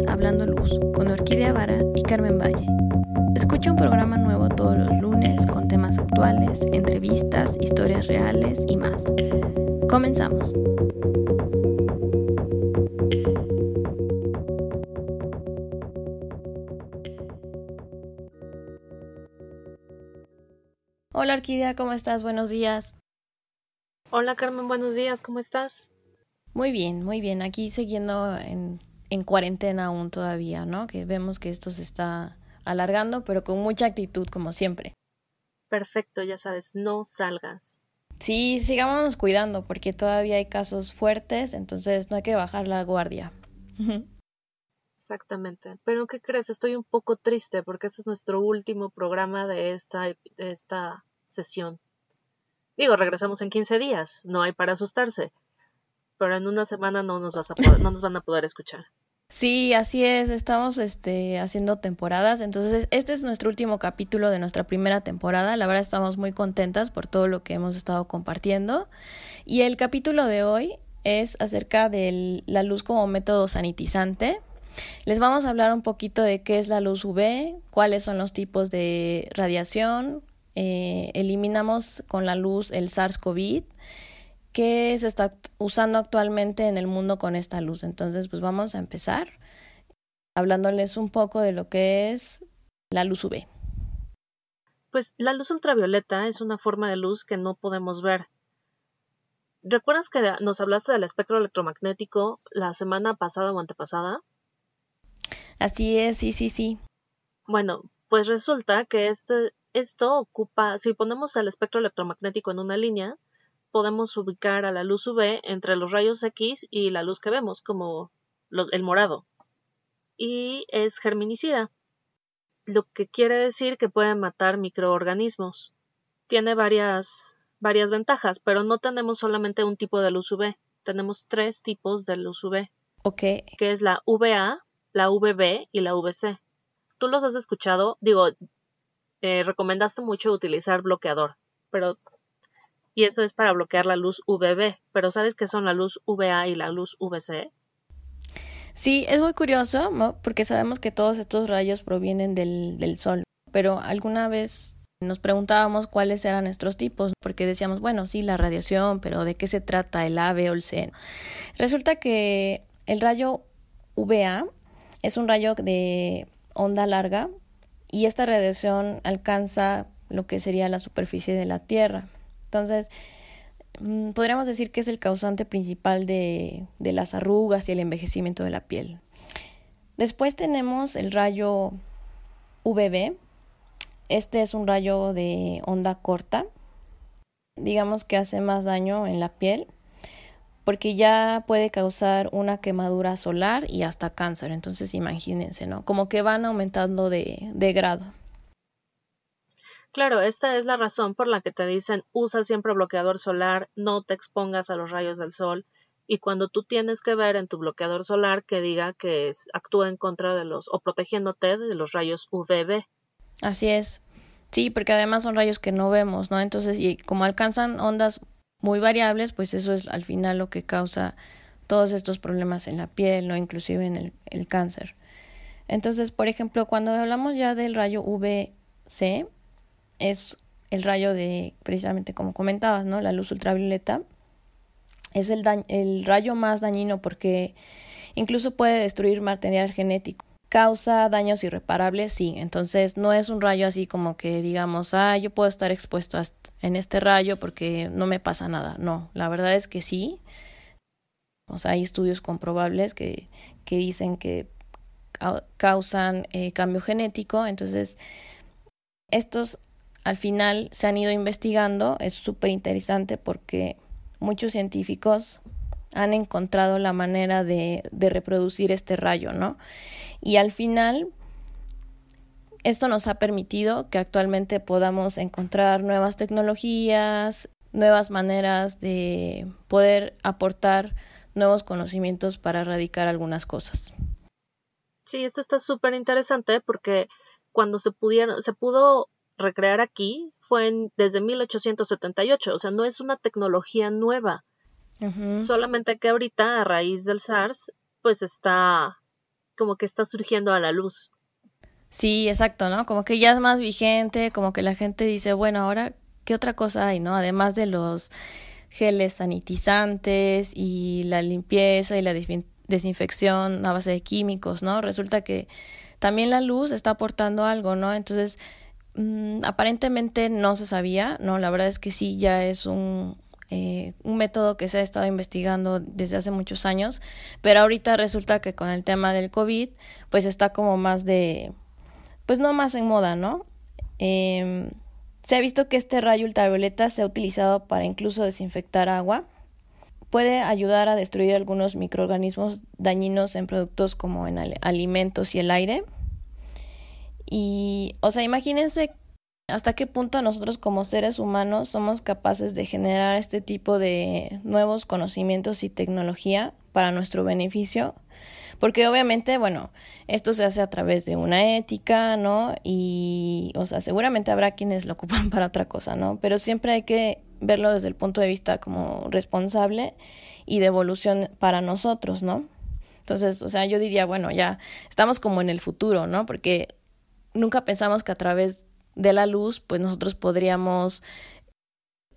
es Hablando Luz con Orquídea Vara y Carmen Valle. Escucha un programa nuevo todos los lunes con temas actuales, entrevistas, historias reales y más. Comenzamos. Hola Orquídea, ¿cómo estás? Buenos días. Hola Carmen, buenos días, ¿cómo estás? Muy bien, muy bien. Aquí siguiendo en, en cuarentena aún todavía, ¿no? Que vemos que esto se está alargando, pero con mucha actitud, como siempre. Perfecto, ya sabes, no salgas. Sí, sigámonos cuidando, porque todavía hay casos fuertes, entonces no hay que bajar la guardia. Exactamente. Pero ¿qué crees? Estoy un poco triste porque este es nuestro último programa de esta, de esta sesión. Digo, regresamos en 15 días, no hay para asustarse pero en una semana no nos, vas a no nos van a poder escuchar. Sí, así es, estamos este, haciendo temporadas, entonces este es nuestro último capítulo de nuestra primera temporada, la verdad estamos muy contentas por todo lo que hemos estado compartiendo y el capítulo de hoy es acerca de la luz como método sanitizante. Les vamos a hablar un poquito de qué es la luz UV, cuáles son los tipos de radiación, eh, eliminamos con la luz el SARS-CoV qué se está usando actualmente en el mundo con esta luz. Entonces, pues vamos a empezar hablándoles un poco de lo que es la luz UV. Pues la luz ultravioleta es una forma de luz que no podemos ver. ¿Recuerdas que nos hablaste del espectro electromagnético la semana pasada o antepasada? Así es, sí, sí, sí. Bueno, pues resulta que este, esto ocupa, si ponemos el espectro electromagnético en una línea, podemos ubicar a la luz UV entre los rayos X y la luz que vemos, como el morado. Y es germinicida, lo que quiere decir que puede matar microorganismos. Tiene varias, varias ventajas, pero no tenemos solamente un tipo de luz UV, tenemos tres tipos de luz UV. Ok. Que es la VA, la VB y la VC. ¿Tú los has escuchado? Digo, eh, recomendaste mucho utilizar bloqueador, pero y eso es para bloquear la luz UVB. Pero ¿sabes qué son la luz VA y la luz VC? Sí, es muy curioso, porque sabemos que todos estos rayos provienen del, del sol, pero alguna vez nos preguntábamos cuáles eran nuestros tipos, porque decíamos, bueno, sí, la radiación, pero ¿de qué se trata el A, B o el C? Resulta que el rayo VA es un rayo de onda larga y esta radiación alcanza lo que sería la superficie de la Tierra. Entonces, mm, podríamos decir que es el causante principal de, de las arrugas y el envejecimiento de la piel. Después tenemos el rayo UVB. Este es un rayo de onda corta. Digamos que hace más daño en la piel porque ya puede causar una quemadura solar y hasta cáncer. Entonces imagínense, ¿no? Como que van aumentando de, de grado. Claro, esta es la razón por la que te dicen usa siempre bloqueador solar, no te expongas a los rayos del sol y cuando tú tienes que ver en tu bloqueador solar que diga que actúa en contra de los o protegiéndote de los rayos UVB. Así es. Sí, porque además son rayos que no vemos, ¿no? Entonces, y como alcanzan ondas muy variables, pues eso es al final lo que causa todos estos problemas en la piel, ¿no? Inclusive en el, el cáncer. Entonces, por ejemplo, cuando hablamos ya del rayo UVC, es el rayo de, precisamente como comentabas, ¿no? La luz ultravioleta. Es el, el rayo más dañino porque incluso puede destruir material genético. Causa daños irreparables, sí. Entonces no es un rayo así como que digamos, ah, yo puedo estar expuesto en este rayo porque no me pasa nada. No, la verdad es que sí. O sea, hay estudios comprobables que, que dicen que causan eh, cambio genético. Entonces, estos al final se han ido investigando, es súper interesante porque muchos científicos han encontrado la manera de, reproducir este rayo, ¿no? Y al final, esto nos ha permitido que actualmente podamos encontrar nuevas tecnologías, nuevas maneras de poder aportar nuevos conocimientos para erradicar algunas cosas. Sí, esto está súper interesante porque cuando se pudieron, se pudo recrear aquí fue desde 1878, o sea, no es una tecnología nueva. Solamente que ahorita, a raíz del SARS, pues está como que está surgiendo a la luz. Sí, exacto, ¿no? Como que ya es más vigente, como que la gente dice, bueno, ahora, ¿qué otra cosa hay, no? Además de los geles sanitizantes y la limpieza y la desinfección a base de químicos, ¿no? Resulta que también la luz está aportando algo, ¿no? Entonces, mm, aparentemente no se sabía, ¿no? La verdad es que sí, ya es un, eh, un método que se ha estado investigando desde hace muchos años, pero ahorita resulta que con el tema del COVID, pues está como más de, pues no más en moda, ¿no? Eh, se ha visto que este rayo ultravioleta se ha utilizado para incluso desinfectar agua. Puede ayudar a destruir algunos microorganismos dañinos en productos como en alimentos y el aire. Y, o sea, imagínense hasta qué punto nosotros como seres humanos somos capaces de generar este tipo de nuevos conocimientos y tecnología para nuestro beneficio porque obviamente, bueno, esto se hace a través de una ética, ¿no? Y, o sea, seguramente habrá quienes lo ocupan para otra cosa, ¿no? Pero siempre hay que verlo desde el punto de vista como responsable y de evolución para nosotros, ¿no? Entonces, o sea, yo diría, bueno, ya estamos como en el futuro, ¿no? Porque nunca pensamos que a través de la luz, pues nosotros podríamos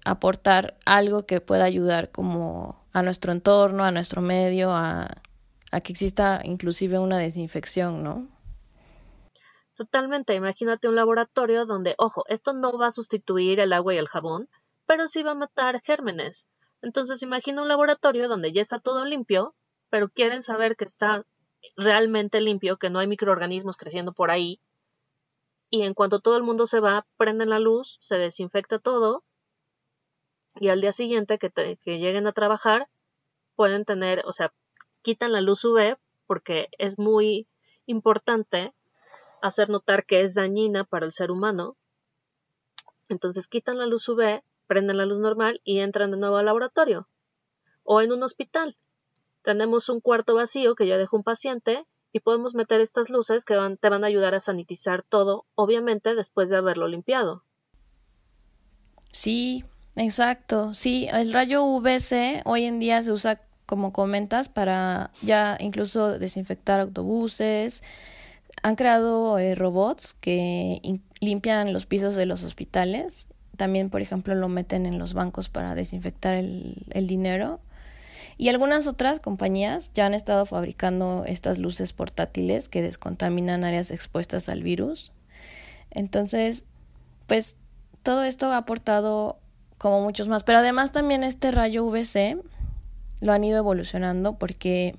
aportar algo que pueda ayudar como a nuestro entorno, a nuestro medio, a a que exista inclusive una desinfección, ¿no? Totalmente. Imagínate un laboratorio donde, ojo, esto no va a sustituir el agua y el jabón, pero sí va a matar gérmenes. Entonces imagina un laboratorio donde ya está todo limpio, pero quieren saber que está realmente limpio, que no hay microorganismos creciendo por ahí. Y en cuanto todo el mundo se va, prenden la luz, se desinfecta todo, y al día siguiente que, lleguen a trabajar, pueden tener, o sea, quitan la luz UV porque es muy importante hacer notar que es dañina para el ser humano. Entonces quitan la luz UV, prenden la luz normal y entran de nuevo al laboratorio. O en un hospital. Tenemos un cuarto vacío que ya dejó un paciente y podemos meter estas luces que van, te van a ayudar a sanitizar todo, obviamente después de haberlo limpiado. Sí, exacto. Sí, el rayo UVC hoy en día se usa como comentas, para ya incluso desinfectar autobuses. Han creado eh, robots que limpian los pisos de los hospitales. También, por ejemplo, lo meten en los bancos para desinfectar el, el dinero. Y algunas otras compañías ya han estado fabricando estas luces portátiles que descontaminan áreas expuestas al virus. Entonces, pues todo esto ha aportado como muchos más. Pero además también este rayo VC lo han ido evolucionando porque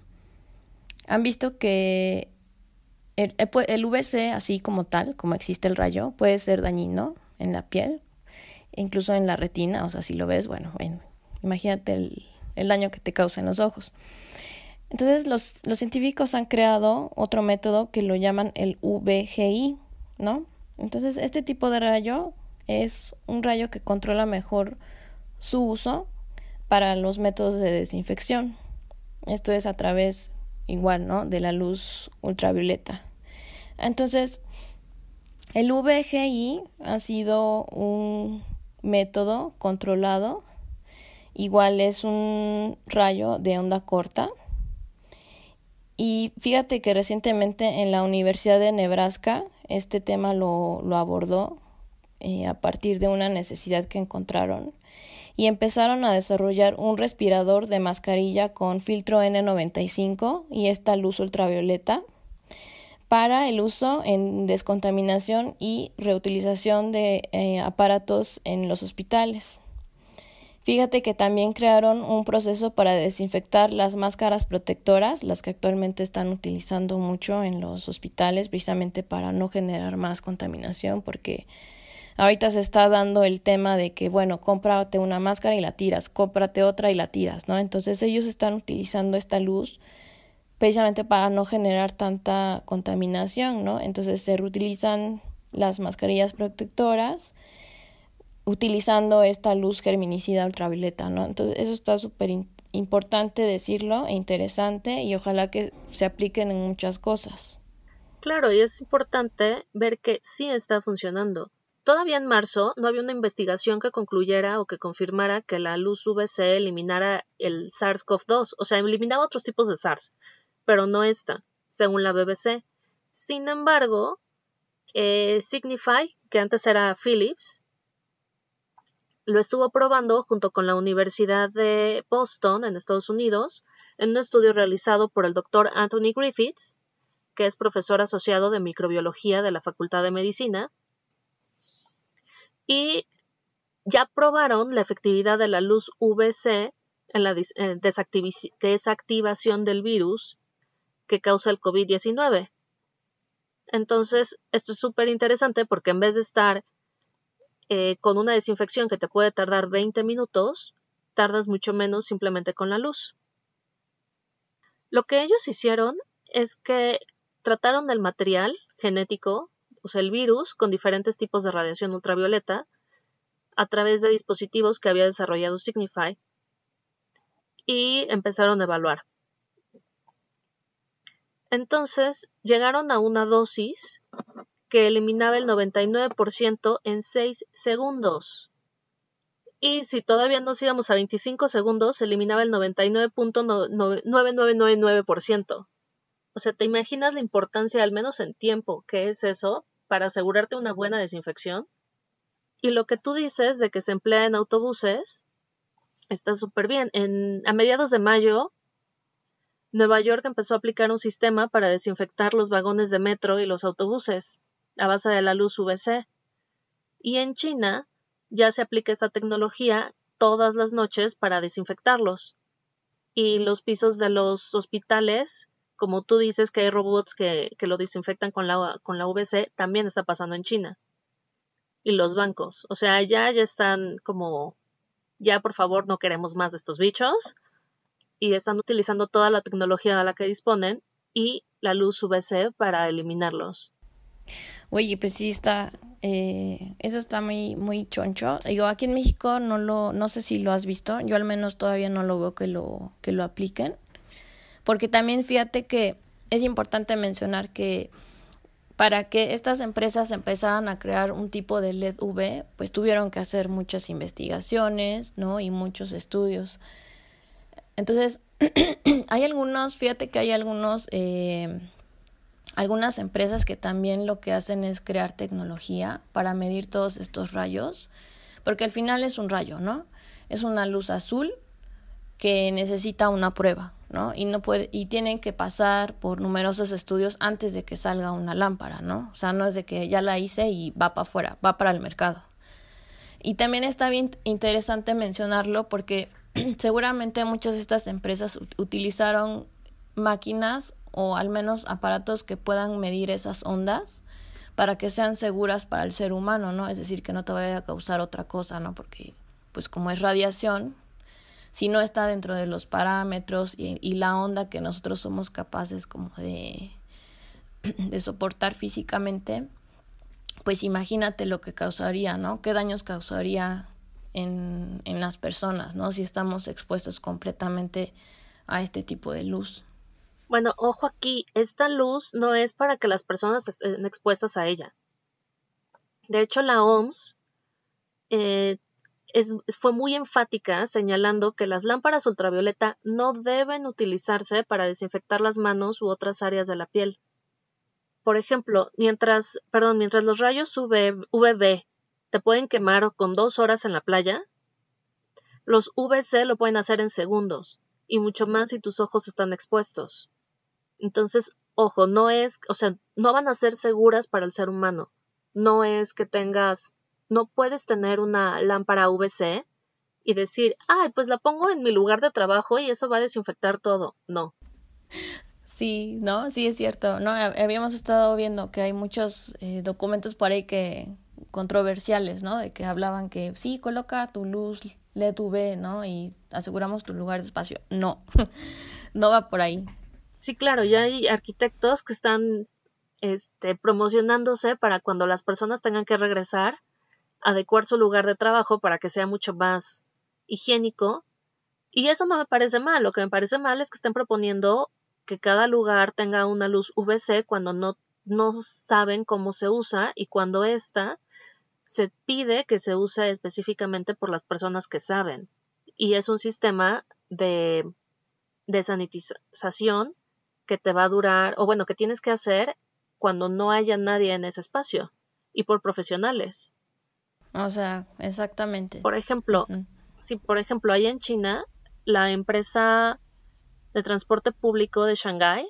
han visto que el, el, VC, así como tal, como existe el rayo, puede ser dañino en la piel, incluso en la retina, o sea, si lo ves, bueno, imagínate el, el, daño que te causa en los ojos. Entonces, los, los científicos han creado otro método que lo llaman el VGI, ¿no? Entonces, este tipo de rayo es un rayo que controla mejor su uso para los métodos de desinfección. Esto es a través igual, ¿no? De la luz ultravioleta. Entonces, el VGI ha sido un método controlado. Igual es un rayo de onda corta. Y fíjate que recientemente en la Universidad de Nebraska este tema lo, lo abordó eh, a partir de una necesidad que encontraron y empezaron a desarrollar un respirador de mascarilla con filtro N95 y esta luz ultravioleta para el uso en descontaminación y reutilización de eh, aparatos en los hospitales. Fíjate que también crearon un proceso para desinfectar las máscaras protectoras, las que actualmente están utilizando mucho en los hospitales, precisamente para no generar más contaminación, porque Ahorita se está dando el tema de que, bueno, cómprate una máscara y la tiras, cómprate otra y la tiras, ¿no? Entonces ellos están utilizando esta luz precisamente para no generar tanta contaminación, ¿no? Entonces se reutilizan las mascarillas protectoras utilizando esta luz germinicida ultravioleta, ¿no? Entonces eso está súper importante decirlo e interesante y ojalá que se apliquen en muchas cosas. Claro, y es importante ver que sí está funcionando. Todavía en marzo no había una investigación que concluyera o que confirmara que la luz UVC eliminara el SARS-CoV-2, o sea, eliminaba otros tipos de SARS, pero no esta. según la BBC. Sin embargo, eh, Signify, que antes era Philips, lo estuvo probando junto con la Universidad de Boston en Estados Unidos en un estudio realizado por el doctor Anthony Griffiths, que es profesor asociado de microbiología de la Facultad de Medicina, y ya probaron la efectividad de la luz UVC en la desactivación del virus que causa el COVID-19. Entonces, esto es súper interesante porque en vez de estar eh, con una desinfección que te puede tardar 20 minutos, tardas mucho menos simplemente con la luz. Lo que ellos hicieron es que trataron del material genético, o sea, el virus, con diferentes tipos de radiación ultravioleta, a través de dispositivos que había desarrollado Signify, y empezaron a evaluar. Entonces llegaron a una dosis que eliminaba el 99% en 6 segundos. Y si todavía nos íbamos a 25 segundos, eliminaba el 99.9999%. O sea, ¿te imaginas la importancia, al menos en tiempo, que es eso para asegurarte una buena desinfección? Y lo que tú dices de que se emplea en autobuses, está súper bien. En, a mediados de mayo, Nueva York empezó a aplicar un sistema para desinfectar los vagones de metro y los autobuses a base de la luz UVC. Y en China ya se aplica esta tecnología todas las noches para desinfectarlos. Y los pisos de los hospitales, como tú dices que hay robots que, lo desinfectan con la, con la UVC, también está pasando en China. Y los bancos. O sea, ya, ya están como, ya por favor no queremos más de estos bichos. Y están utilizando toda la tecnología a la que disponen y la luz UVC para eliminarlos. Oye, pues sí está, eh, eso está muy, muy choncho. Digo, aquí en México no lo, no sé si lo has visto, yo al menos todavía no lo veo que lo, que lo apliquen. Porque también fíjate que es importante mencionar que para que estas empresas empezaran a crear un tipo de LED V, pues tuvieron que hacer muchas investigaciones, ¿no? Y muchos estudios. Entonces, hay algunos, fíjate que hay algunos eh, algunas empresas que también lo que hacen es crear tecnología para medir todos estos rayos, porque al final es un rayo, ¿no? Es una luz azul que necesita una prueba, ¿no? Y no puede y tienen que pasar por numerosos estudios antes de que salga una lámpara, ¿no? O sea, no es de que ya la hice y va para afuera, va para el mercado. Y también está bien interesante mencionarlo porque seguramente muchas de estas empresas utilizaron máquinas o al menos aparatos que puedan medir esas ondas para que sean seguras para el ser humano, ¿no? Es decir, que no te vaya a causar otra cosa, ¿no? Porque, pues como es radiación, si no está dentro de los parámetros y, y la onda que nosotros somos capaces como de, de soportar físicamente, pues imagínate lo que causaría, ¿no? ¿Qué daños causaría en, en las personas, ¿no? Si estamos expuestos completamente a este tipo de luz. Bueno, ojo aquí, esta luz no es para que las personas estén expuestas a ella. De hecho, la OMS eh, fue muy enfática señalando que las lámparas ultravioleta no deben utilizarse para desinfectar las manos u otras áreas de la piel. Por ejemplo, mientras, perdón, mientras los rayos UVB te pueden quemar con dos horas en la playa, los VC lo pueden hacer en segundos, y mucho más si tus ojos están expuestos. Entonces, ojo, no es, o sea, no van a ser seguras para el ser humano. No es que tengas, no puedes tener una lámpara VC y decir, ay, pues la pongo en mi lugar de trabajo y eso va a desinfectar todo. No. Sí, no, sí es cierto. No, habíamos estado viendo que hay muchos eh, documentos por ahí que controversiales, ¿no? De que hablaban que sí, coloca tu luz LED UV, ¿no? Y aseguramos tu lugar de espacio. No, no va por ahí. Sí, claro, ya hay arquitectos que están este, promocionándose para cuando las personas tengan que regresar, adecuar su lugar de trabajo para que sea mucho más higiénico. Y eso no me parece mal. Lo que me parece mal es que estén proponiendo que cada lugar tenga una luz VC cuando no, no saben cómo se usa y cuando esta se pide que se use específicamente por las personas que saben. Y es un sistema de, de sanitización que te va a durar, o bueno, que tienes que hacer cuando no haya nadie en ese espacio y por profesionales. O sea, exactamente. Por ejemplo, si por ejemplo hay en China la empresa de transporte público de Shanghái,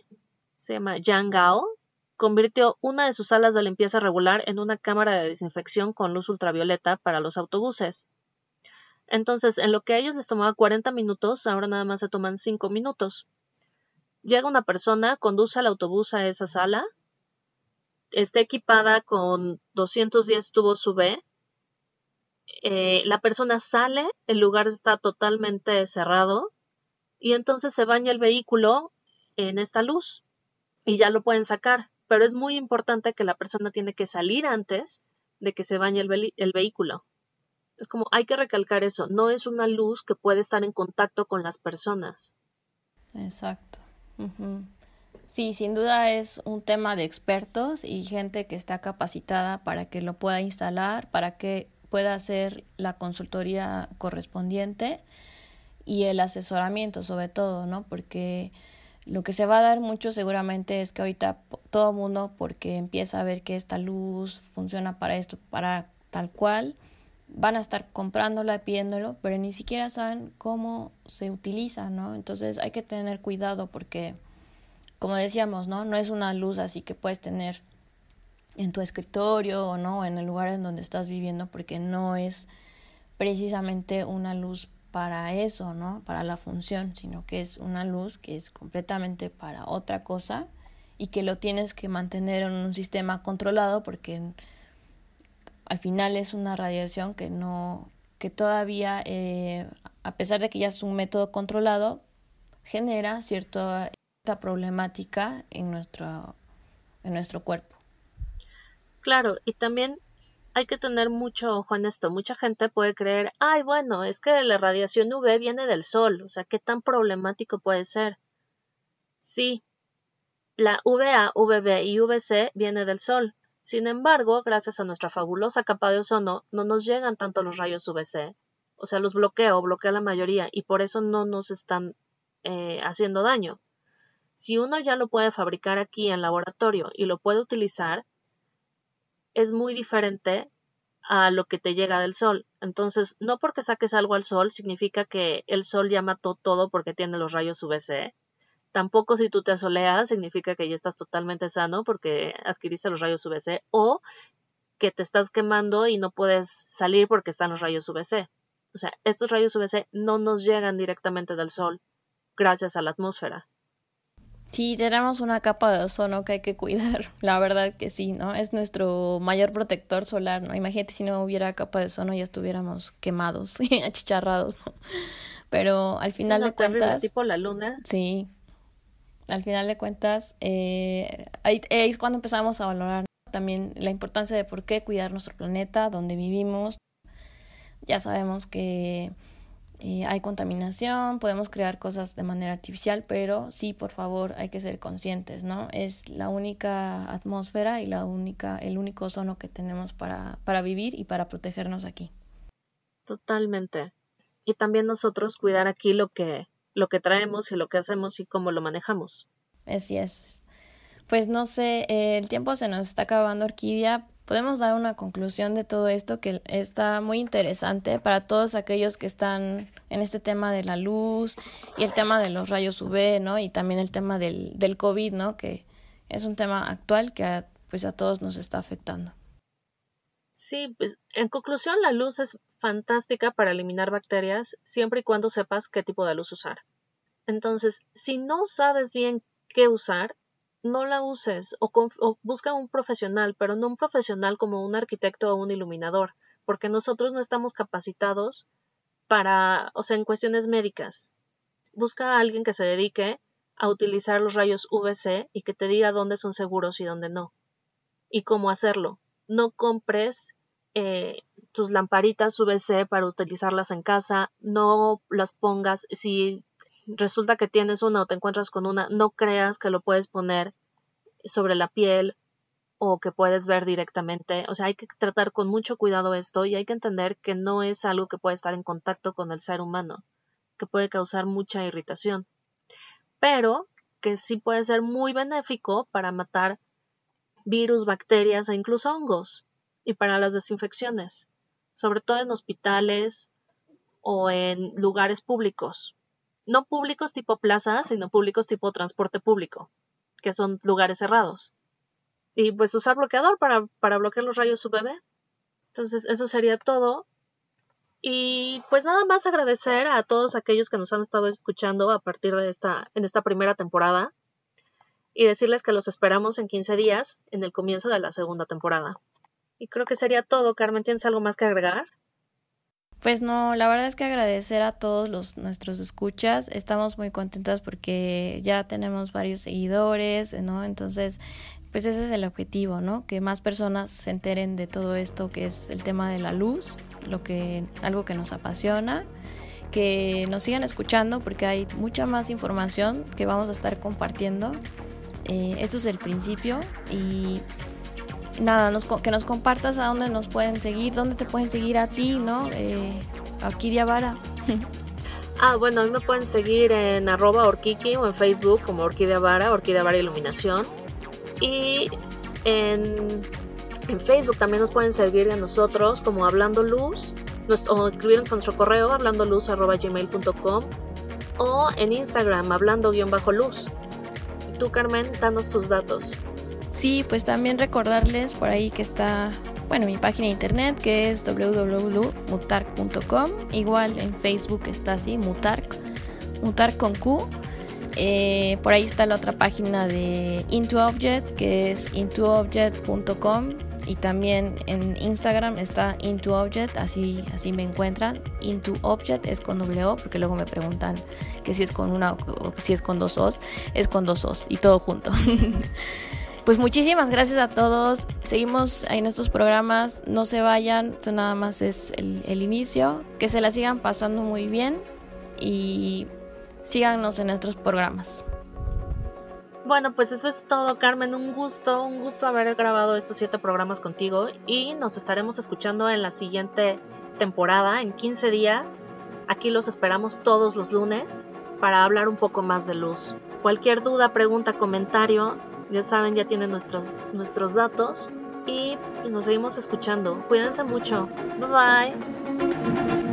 se llama Yanggao, convirtió una de sus salas de limpieza regular en una cámara de desinfección con luz ultravioleta para los autobuses. Entonces, en lo que a ellos les tomaba 40 minutos, ahora nada más se toman 5 minutos. Llega una persona, conduce al autobús a esa sala, está equipada con 210 tubos UV, eh, la persona sale, el lugar está totalmente cerrado y entonces se baña el vehículo en esta luz y ya lo pueden sacar. Pero es muy importante que la persona tiene que salir antes de que se bañe el, vehículo. Es como hay que recalcar eso, no es una luz que puede estar en contacto con las personas. Exacto. Sí, sin duda es un tema de expertos y gente que está capacitada para que lo pueda instalar, para que pueda hacer la consultoría correspondiente y el asesoramiento sobre todo, ¿no? Porque lo que se va a dar mucho seguramente es que ahorita todo mundo, porque empieza a ver que esta luz funciona para esto, para tal cual, van a estar comprándola, pidiéndolo, pero ni siquiera saben cómo se utiliza, ¿no? Entonces hay que tener cuidado porque, como decíamos, ¿no? No es una luz así que puedes tener en tu escritorio o no, en el lugar en donde estás viviendo, porque no es precisamente una luz para eso, ¿no? Para la función, sino que es una luz que es completamente para otra cosa y que lo tienes que mantener en un sistema controlado porque al final es una radiación que no, que todavía, eh, a pesar de que ya es un método controlado, genera cierta, problemática en nuestro, en nuestro cuerpo. Claro, y también hay que tener mucho ojo en esto. Mucha gente puede creer, ay, bueno, es que la radiación UV viene del sol, o sea, ¿qué tan problemático puede ser? Sí, la UVA, UVB y UVC viene del sol. Sin embargo, gracias a nuestra fabulosa capa de ozono, no nos llegan tanto los rayos UVC. O sea, los bloquea o bloquea la mayoría y por eso no nos están eh, haciendo daño. Si uno ya lo puede fabricar aquí en laboratorio y lo puede utilizar, es muy diferente a lo que te llega del sol. Entonces, no porque saques algo al sol significa que el sol ya mató todo porque tiene los rayos UVC. Tampoco si tú te asoleas significa que ya estás totalmente sano porque adquiriste los rayos UVC o que te estás quemando y no puedes salir porque están los rayos UVC. O sea, estos rayos UVC no nos llegan directamente del sol gracias a la atmósfera. Sí, tenemos una capa de ozono que hay que cuidar, la verdad que sí, ¿no? Es nuestro mayor protector solar, ¿no? Imagínate si no hubiera capa de ozono ya estuviéramos quemados y achicharrados, ¿no? Pero al final de cuentas... tipo la luna. Sí. Al final de cuentas, eh, ahí, es cuando empezamos a valorar también la importancia de por qué cuidar nuestro planeta, donde vivimos. Ya sabemos que eh, hay contaminación, podemos crear cosas de manera artificial, pero sí, por favor, hay que ser conscientes, ¿no? Es la única atmósfera y la única, el único ozono que tenemos para, para vivir y para protegernos aquí. Totalmente. Y también nosotros cuidar aquí lo que, lo que traemos y lo que hacemos y cómo lo manejamos. Así es. Pues no sé, eh, el tiempo se nos está acabando, Orquídea, podemos dar una conclusión de todo esto que está muy interesante para todos aquellos que están en este tema de la luz y el tema de los rayos UV, ¿no? Y también el tema del, del COVID, ¿no? Que es un tema actual que a, pues a todos nos está afectando. Sí, pues en conclusión la luz es fantástica para eliminar bacterias siempre y cuando sepas qué tipo de luz usar. Entonces, si no sabes bien qué usar, no la uses o, busca un profesional, pero no un profesional como un arquitecto o un iluminador, porque nosotros no estamos capacitados para, o sea, en cuestiones médicas. Busca a alguien que se dedique a utilizar los rayos UVC y que te diga dónde son seguros y dónde no. Y cómo hacerlo. No compres eh, tus lamparitas UVC para utilizarlas en casa, no las pongas si resulta que tienes una o te encuentras con una, no creas que lo puedes poner sobre la piel o que puedes ver directamente. O sea, hay que tratar con mucho cuidado esto y hay que entender que no es algo que puede estar en contacto con el ser humano, que puede causar mucha irritación. Pero que sí puede ser muy benéfico para matar virus, bacterias e incluso hongos y para las desinfecciones, sobre todo en hospitales o en lugares públicos. No públicos tipo plazas, sino públicos tipo transporte público, que son lugares cerrados. Y pues usar bloqueador para, para bloquear los rayos UVB. Entonces, eso sería todo. Y pues nada más agradecer a todos aquellos que nos han estado escuchando a partir de esta, en esta primera temporada y decirles que los esperamos en 15 días en el comienzo de la segunda temporada. Y creo que sería todo. Carmen, ¿tienes algo más que agregar? Pues no, la verdad es que agradecer a todos los nuestros escuchas. Estamos muy contentas porque ya tenemos varios seguidores, ¿no? Entonces, pues ese es el objetivo, ¿no? Que más personas se enteren de todo esto que es el tema de la luz, lo que algo que nos apasiona, que nos sigan escuchando porque hay mucha más información que vamos a estar compartiendo eh, esto es el principio y nada, que nos compartas a dónde nos pueden seguir, dónde te pueden seguir a ti, ¿no? Eh, Orquídea Vara. ah, bueno, a mí me pueden seguir en arroba orkiki o en Facebook como Orquídea Vara, Orquídea Vara Iluminación. Y en, en Facebook también nos pueden seguir a nosotros como Hablando Luz o escribirnos a nuestro correo hablandoluz.gmail.com o en Instagram hablando-luz. Tú, Carmen, danos tus datos. Sí, pues también recordarles por ahí que está, bueno, mi página de internet que es www.mutark.com. Igual en Facebook está así, Mutark, Mutark con Q. Eh, por ahí está la otra página de IntoObject que es intoobject.com y también en Instagram está IntoObject, así, así me encuentran. IntoObject es con W porque luego me preguntan que si es con una o si es con dos O's, es con dos O's y todo junto. pues muchísimas gracias a todos. Seguimos en estos programas. No se vayan. Esto nada más es el, el inicio. Que se la sigan pasando muy bien. Y síganos en nuestros programas. Bueno, pues eso es todo, Carmen. Un gusto, un gusto haber grabado estos siete programas contigo y nos estaremos escuchando en la siguiente temporada, en 15 días. Aquí los esperamos todos los lunes para hablar un poco más de luz. Cualquier duda, pregunta, comentario, ya saben, ya tienen nuestros, nuestros datos y nos seguimos escuchando. Cuídense mucho. Bye bye.